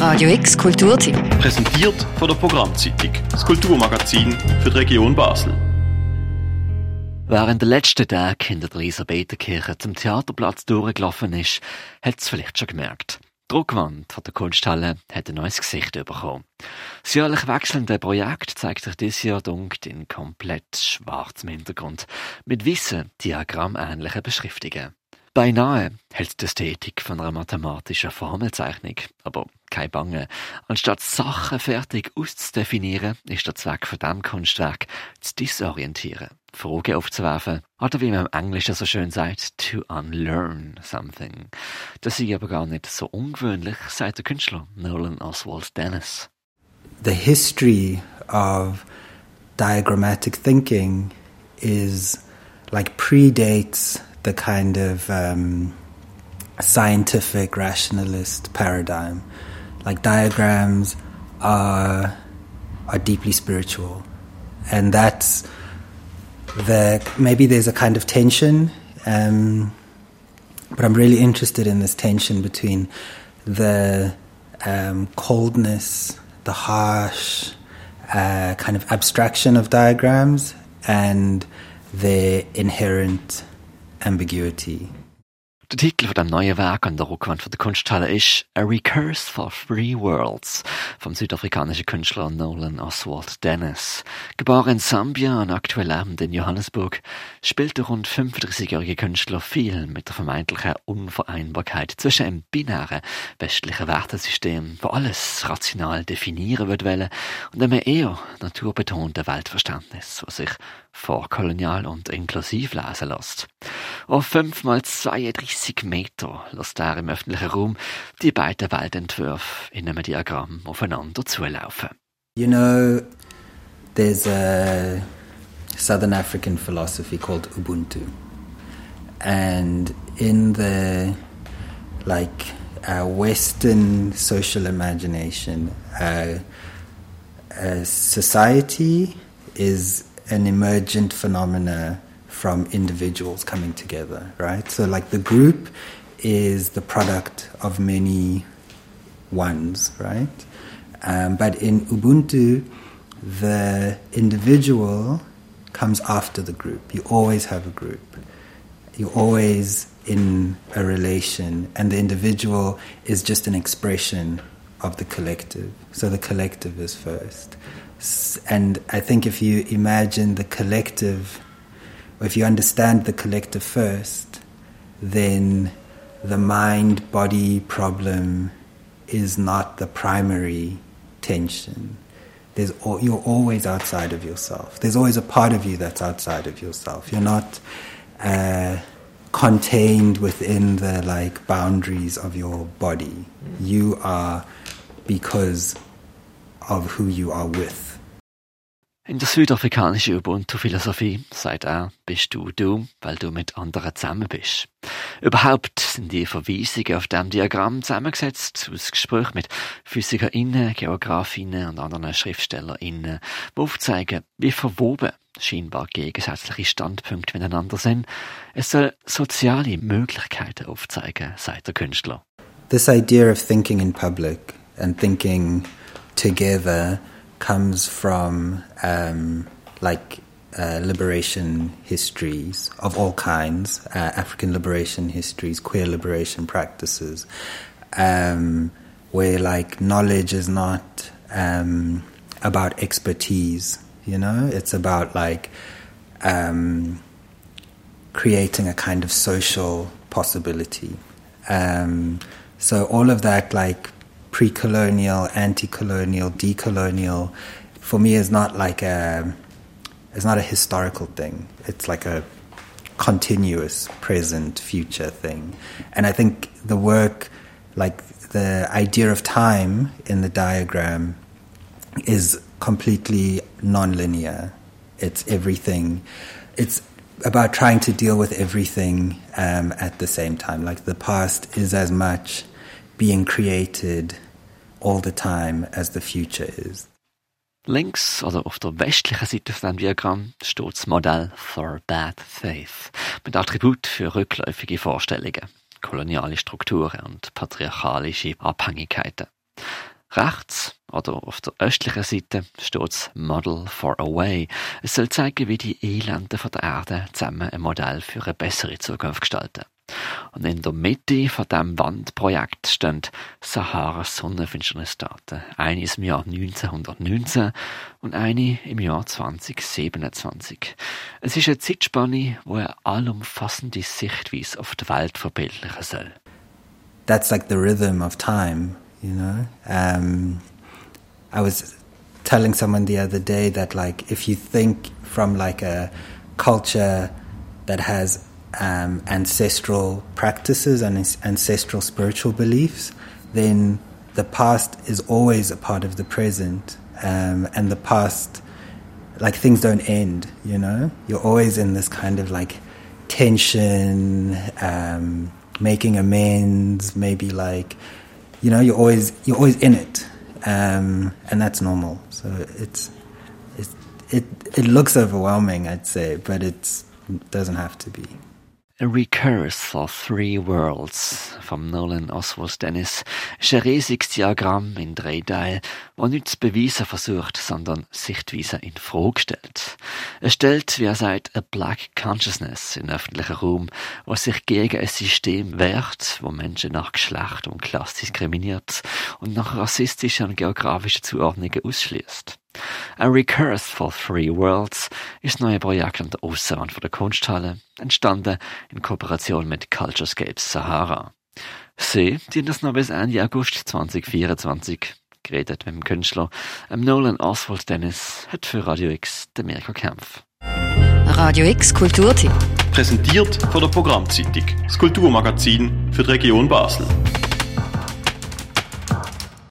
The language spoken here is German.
Radio X Kulturtipp. Präsentiert von der Programmzeitung, das Kulturmagazin für die Region Basel. Wer in den letzten Tagen hinter der Elisabetherkirche zum Theaterplatz durchgelaufen ist, hat es vielleicht schon gemerkt. Die Druckwand von der Kunsthalle hat ein neues Gesicht bekommen. Das jährlich wechselnde Projekt zeigt sich dieses Jahr dunkel in komplett schwarzem Hintergrund mit weißen, diagrammähnlichen Beschriftungen. Beinahe hält die Ästhetik von einer mathematischen Formelzeichnung, aber kein Bange. Anstatt Sachen fertig auszudefinieren, ist der Zweck von diesem Kunstwerk zu disorientieren, Fragen aufzuwerfen oder wie man im Englischen so schön sagt, to unlearn something. Das ist aber gar nicht so ungewöhnlich, sagt der Künstler Nolan Oswald Dennis. The history of diagrammatic thinking is like predates the kind of um, scientific rationalist paradigm. Like diagrams are are deeply spiritual, and that's the maybe there's a kind of tension. Um, but I'm really interested in this tension between the um, coldness, the harsh uh, kind of abstraction of diagrams, and their inherent ambiguity. Der Titel von dem neuen Werk an der Rückwand von der Kunsthalle ist A Recurse for Three Worlds vom südafrikanischen Künstler Nolan Oswald Dennis. Geboren in Sambia und aktuell lebend in Johannesburg, spielt der rund 35-jährige Künstler viel mit der vermeintlichen Unvereinbarkeit zwischen einem binären westlichen Wertesystem, wo alles rational definieren wird wollen, und einem eher naturbetonten Weltverständnis, was sich vorkolonial und inklusiv lesen lässt. Auf 5 mal 32 Meter lässt er im öffentlichen Raum die beiden Weltentwürfe in einem Diagramm aufeinander zulaufen. You know, there's a Southern African philosophy called Ubuntu. And in the like uh, Western social imagination, uh, society is an emergent phenomena from individuals coming together, right? So, like the group is the product of many ones, right? Um, but in Ubuntu, the individual comes after the group. You always have a group. You're always in a relation, and the individual is just an expression of the collective. So the collective is first. And I think if you imagine the collective, if you understand the collective first, then the mind body problem is not the primary tension. There's, you're always outside of yourself. There's always a part of you that's outside of yourself. You're not uh, contained within the like boundaries of your body. You are because of who you are with. In der südafrikanischen Ubuntu-Philosophie sagt er, bist du du, weil du mit anderen zusammen bist. Überhaupt sind die Verweisungen auf dem Diagramm zusammengesetzt aus Gesprächen mit PhysikerInnen, GeografInnen und anderen SchriftstellerInnen, die aufzeigen, wie verwoben scheinbar gegensätzliche Standpunkte miteinander sind. Es soll soziale Möglichkeiten aufzeigen, sagt der Künstler. This idea of thinking in public and thinking together comes from um, like uh, liberation histories of all kinds, uh, African liberation histories, queer liberation practices, um, where like knowledge is not um, about expertise, you know, it's about like um, creating a kind of social possibility. Um, so all of that like pre-colonial, anti-colonial, decolonial, for me is not like a it's not a historical thing. It's like a continuous present future thing. And I think the work like the idea of time in the diagram is completely non-linear. It's everything. It's about trying to deal with everything um, at the same time. Like the past is as much being created all the time as the future is. Links oder auf der westlichen Seite von dem Diagramm steht das Modell for Bad Faith mit Attribut für rückläufige Vorstellungen, koloniale Strukturen und patriarchalische Abhängigkeiten. Rechts oder auf der östlichen Seite steht Model for a Way. Es soll zeigen, wie die Elenden von der Erde zusammen ein Modell für eine bessere Zukunft gestalten. Und in der Mitte von diesem Wandprojekt stehen Sahara-Sonnenfinsternisdaten. Eine ist im Jahr 1919 und eine im Jahr 2027. Es ist eine Zeitspanne, die eine allumfassende Sichtweise auf die Welt verbildlichen soll. That's like the rhythm of time, you know? Um, I was telling someone the other day that like if you think from like a culture that has um, ancestral practices and ancestral spiritual beliefs, then the past is always a part of the present. Um, and the past, like things don't end, you know? You're always in this kind of like tension, um, making amends, maybe like, you know, you're always, you're always in it. Um, and that's normal. So it's, it's, it, it looks overwhelming, I'd say, but it doesn't have to be. A Recurse for Three Worlds vom Nolan Oswald Dennis ist ein riesiges Diagramm in drei Teilen, das nichts beweisen versucht, sondern Sichtweise in Frage stellt. Es stellt, wie er sagt, a Black Consciousness in öffentlichen Raum, was sich gegen ein System wehrt, wo Menschen nach Geschlecht und Klasse diskriminiert und nach rassistischen und geografischen Zuordnungen ausschließt. A Recurse for Three Worlds ist das neue Projekt an der Außenwand der Kunsthalle, entstanden in Kooperation mit Culturescapes Sahara. Sie die das noch bis Ende August 2024 geredet mit dem Künstler ähm, Nolan Oswald Dennis hat für Radio X den Mirko Kempf. Radio X Kulturtipp. Präsentiert von der Programmzeitung, das Kulturmagazin für die Region Basel.